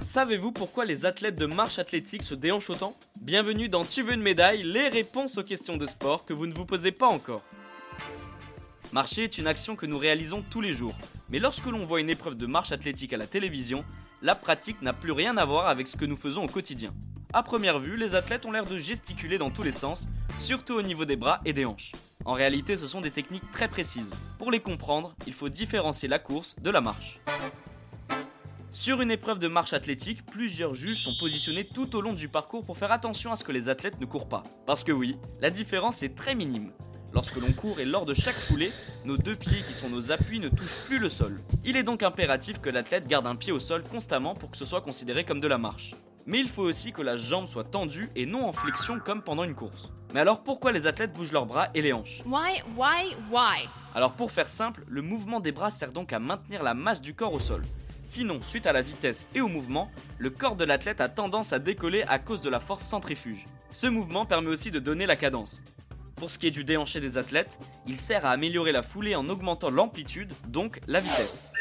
Savez-vous pourquoi les athlètes de marche athlétique se déhanchent autant Bienvenue dans Tu veux une médaille, les réponses aux questions de sport que vous ne vous posez pas encore. Marcher est une action que nous réalisons tous les jours, mais lorsque l'on voit une épreuve de marche athlétique à la télévision, la pratique n'a plus rien à voir avec ce que nous faisons au quotidien. A première vue, les athlètes ont l'air de gesticuler dans tous les sens, surtout au niveau des bras et des hanches. En réalité, ce sont des techniques très précises. Pour les comprendre, il faut différencier la course de la marche. Sur une épreuve de marche athlétique, plusieurs juges sont positionnés tout au long du parcours pour faire attention à ce que les athlètes ne courent pas. Parce que oui, la différence est très minime. Lorsque l'on court et lors de chaque foulée, nos deux pieds qui sont nos appuis ne touchent plus le sol. Il est donc impératif que l'athlète garde un pied au sol constamment pour que ce soit considéré comme de la marche. Mais il faut aussi que la jambe soit tendue et non en flexion comme pendant une course. Mais alors pourquoi les athlètes bougent leurs bras et les hanches? Why, why, why? Alors pour faire simple, le mouvement des bras sert donc à maintenir la masse du corps au sol. Sinon, suite à la vitesse et au mouvement, le corps de l'athlète a tendance à décoller à cause de la force centrifuge. Ce mouvement permet aussi de donner la cadence. Pour ce qui est du déhanché des athlètes, il sert à améliorer la foulée en augmentant l'amplitude, donc la vitesse.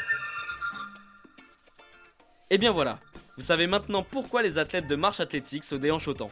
Et bien voilà, vous savez maintenant pourquoi les athlètes de marche athlétique se déhanchent autant.